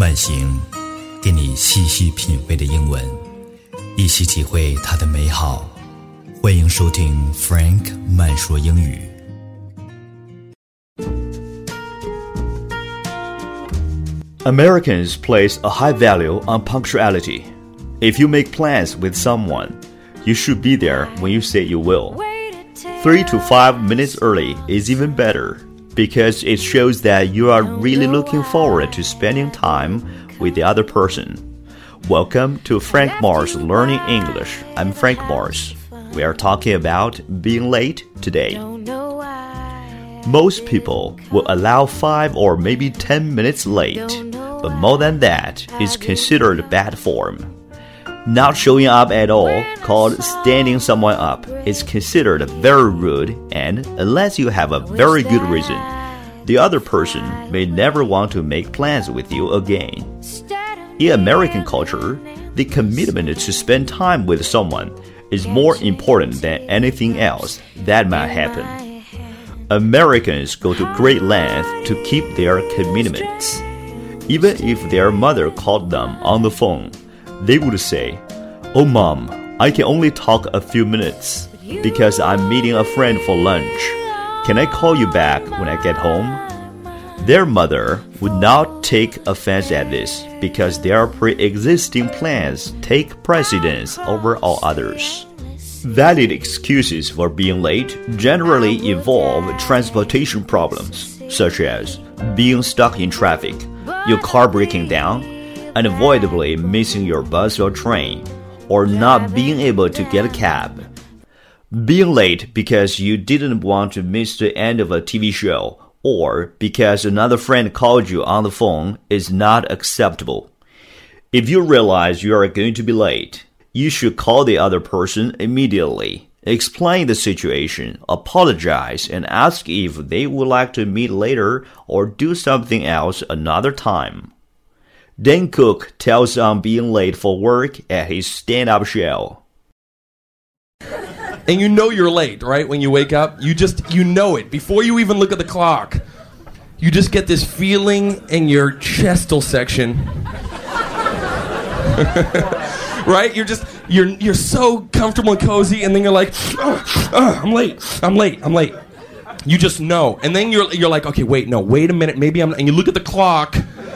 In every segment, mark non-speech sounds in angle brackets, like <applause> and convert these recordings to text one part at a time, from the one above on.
慢行，给你细细品味的英文，一起体会它的美好。欢迎收听 Frank 慢说英语。Americans place a high value on punctuality. If you make plans with someone, you should be there when you say you will. Three to five minutes early is even better because it shows that you are really looking forward to spending time with the other person. Welcome to Frank Mars Learning English. I'm Frank Mars. We are talking about being late today. Most people will allow 5 or maybe 10 minutes late, but more than that is considered bad form. Not showing up at all, called standing someone up, is considered very rude and, unless you have a very good reason, the other person may never want to make plans with you again. In American culture, the commitment to spend time with someone is more important than anything else that might happen. Americans go to great lengths to keep their commitments. Even if their mother called them on the phone, they would say, Oh, mom, I can only talk a few minutes because I'm meeting a friend for lunch. Can I call you back when I get home? Their mother would not take offense at this because their pre existing plans take precedence over all others. Valid excuses for being late generally involve transportation problems, such as being stuck in traffic, your car breaking down, unavoidably missing your bus or train, or not being able to get a cab. Being late because you didn't want to miss the end of a TV show or because another friend called you on the phone is not acceptable. If you realize you are going to be late, you should call the other person immediately. Explain the situation, apologize, and ask if they would like to meet later or do something else another time. Dane Cook tells on being late for work at his stand up show. And you know you're late, right? When you wake up, you just, you know it. Before you even look at the clock, you just get this feeling in your chestal section. <laughs> right? You're just, you're, you're so comfortable and cozy, and then you're like, I'm late, I'm late, I'm late. You just know. And then you're, you're like, okay, wait, no, wait a minute, maybe I'm, and you look at the clock,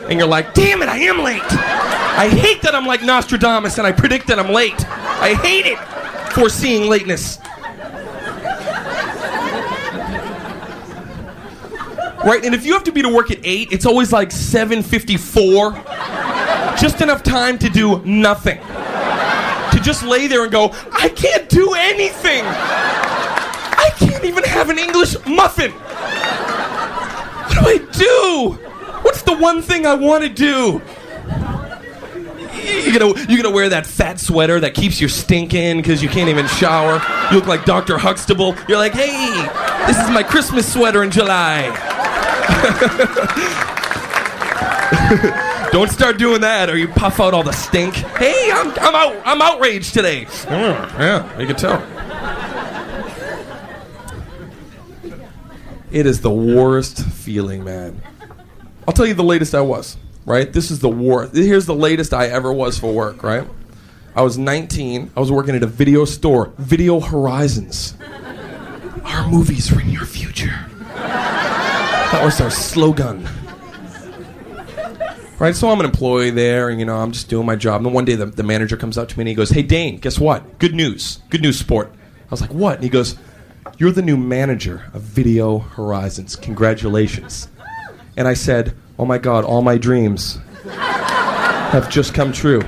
and you're like, damn it, I am late. I hate that I'm like Nostradamus and I predict that I'm late. I hate it. Foreseeing lateness. Right, and if you have to be to work at 8, it's always like 7:54. Just enough time to do nothing. To just lay there and go, I can't do anything. I can't even have an English muffin. What do I do? What's the one thing I want to do? You're gonna, you're gonna wear that fat sweater that keeps your stink in because you can't even shower. You look like Dr. Huxtable. You're like, hey, this is my Christmas sweater in July. <laughs> Don't start doing that or you puff out all the stink. Hey, I'm, I'm out. I'm outraged today. Mm, yeah, you can tell. It is the worst feeling, man. I'll tell you the latest I was, right? This is the war. Here's the latest I ever was for work, right? I was 19. I was working at a video store, Video Horizons. Our movies are in your future. That was our slogan. Right, so I'm an employee there, and you know, I'm just doing my job. And one day the, the manager comes up to me and he goes, Hey, Dane, guess what? Good news. Good news, sport. I was like, What? And he goes, You're the new manager of Video Horizons. Congratulations. And I said, Oh my God, all my dreams have just come true.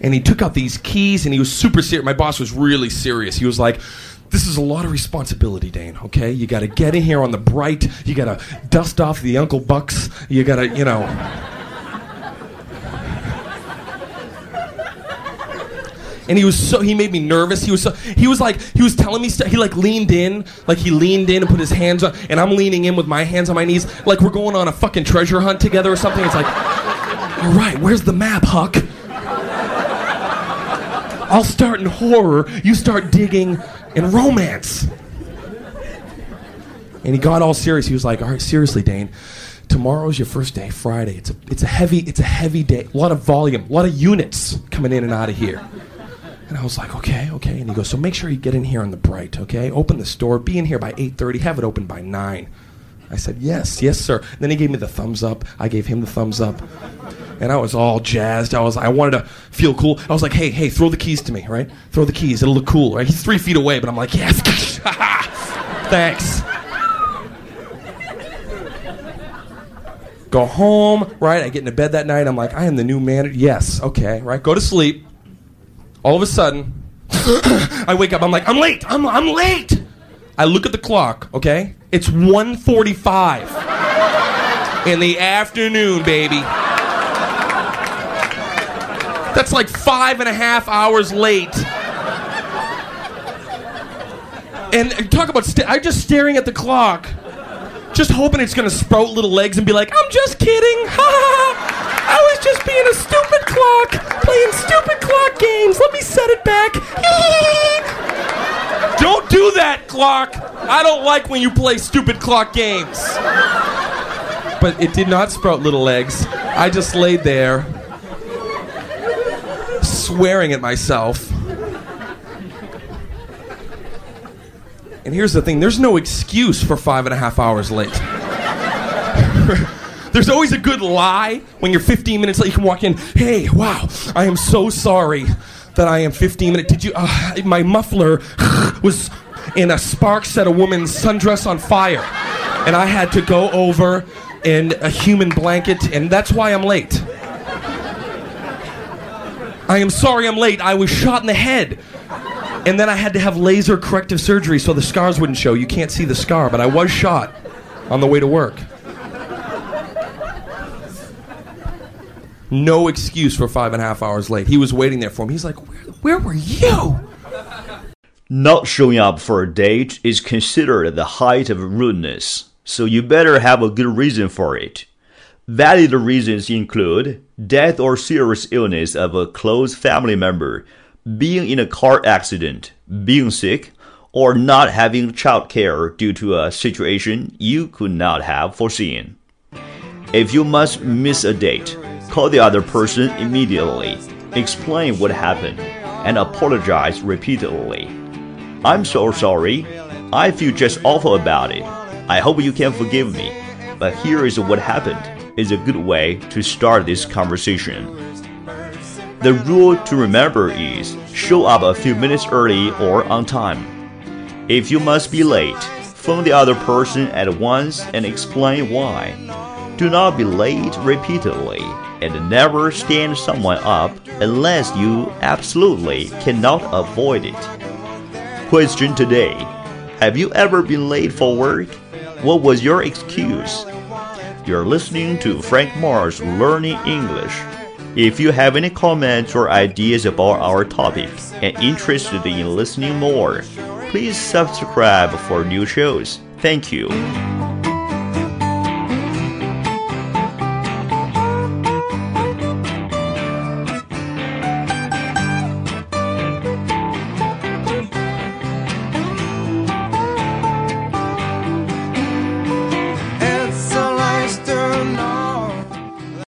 and he took out these keys and he was super serious. My boss was really serious. He was like, this is a lot of responsibility, Dane, okay? You gotta get in here on the bright, you gotta dust off the Uncle Bucks, you gotta, you know. And he was so he made me nervous. He was so he was like he was telling me stuff. He like leaned in, like he leaned in and put his hands on, and I'm leaning in with my hands on my knees, like we're going on a fucking treasure hunt together or something. It's like, all right, where's the map, Huck? I'll start in horror. You start digging in romance. And he got all serious. He was like, "All right, seriously, Dane, tomorrow's your first day, Friday. It's a it's a heavy it's a heavy day. A lot of volume, a lot of units coming in and out of here." And I was like, "Okay, okay." And he goes, "So make sure you get in here on the bright, okay? Open the store, be in here by 8:30, have it open by 9." I said, "Yes, yes, sir." And then he gave me the thumbs up. I gave him the thumbs up. And I was all jazzed. I was I wanted to feel cool. I was like, "Hey, hey, throw the keys to me, right? Throw the keys. It'll look cool, right?" He's 3 feet away, but I'm like, "Yes." <laughs> Thanks. Go home, right? I get into bed that night. I'm like, I am the new manager. Yes, okay, right? Go to sleep. All of a sudden, <coughs> I wake up. I'm like, I'm late. I'm, I'm late. I look at the clock, okay? It's 1.45 in the afternoon, baby. That's like five and a half hours late. And talk about, st- I'm just staring at the clock just hoping it's gonna sprout little legs and be like, I'm just kidding. <laughs> I was just being a stupid clock, playing stupid clock games. Let me set it back. <laughs> don't do that, clock. I don't like when you play stupid clock games. But it did not sprout little legs. I just laid there, swearing at myself. And here's the thing there's no excuse for five and a half hours late. <laughs> there's always a good lie when you're 15 minutes late. You can walk in, hey, wow, I am so sorry that I am 15 minutes. Did you, uh, my muffler <sighs> was in a spark set a woman's sundress on fire. And I had to go over in a human blanket, and that's why I'm late. I am sorry I'm late. I was shot in the head. And then I had to have laser corrective surgery so the scars wouldn't show. You can't see the scar, but I was shot on the way to work. No excuse for five and a half hours late. He was waiting there for me. He's like, Where, where were you? Not showing up for a date is considered the height of rudeness, so you better have a good reason for it. Valid reasons include death or serious illness of a close family member being in a car accident, being sick, or not having childcare due to a situation you could not have foreseen. If you must miss a date, call the other person immediately, explain what happened, and apologize repeatedly. I'm so sorry. I feel just awful about it. I hope you can forgive me. But here is what happened is a good way to start this conversation. The rule to remember is show up a few minutes early or on time. If you must be late, phone the other person at once and explain why. Do not be late repeatedly and never stand someone up unless you absolutely cannot avoid it. Question today Have you ever been late for work? What was your excuse? You're listening to Frank Mars Learning English. If you have any comments or ideas about our topic and interested in listening more, please subscribe for new shows. Thank you.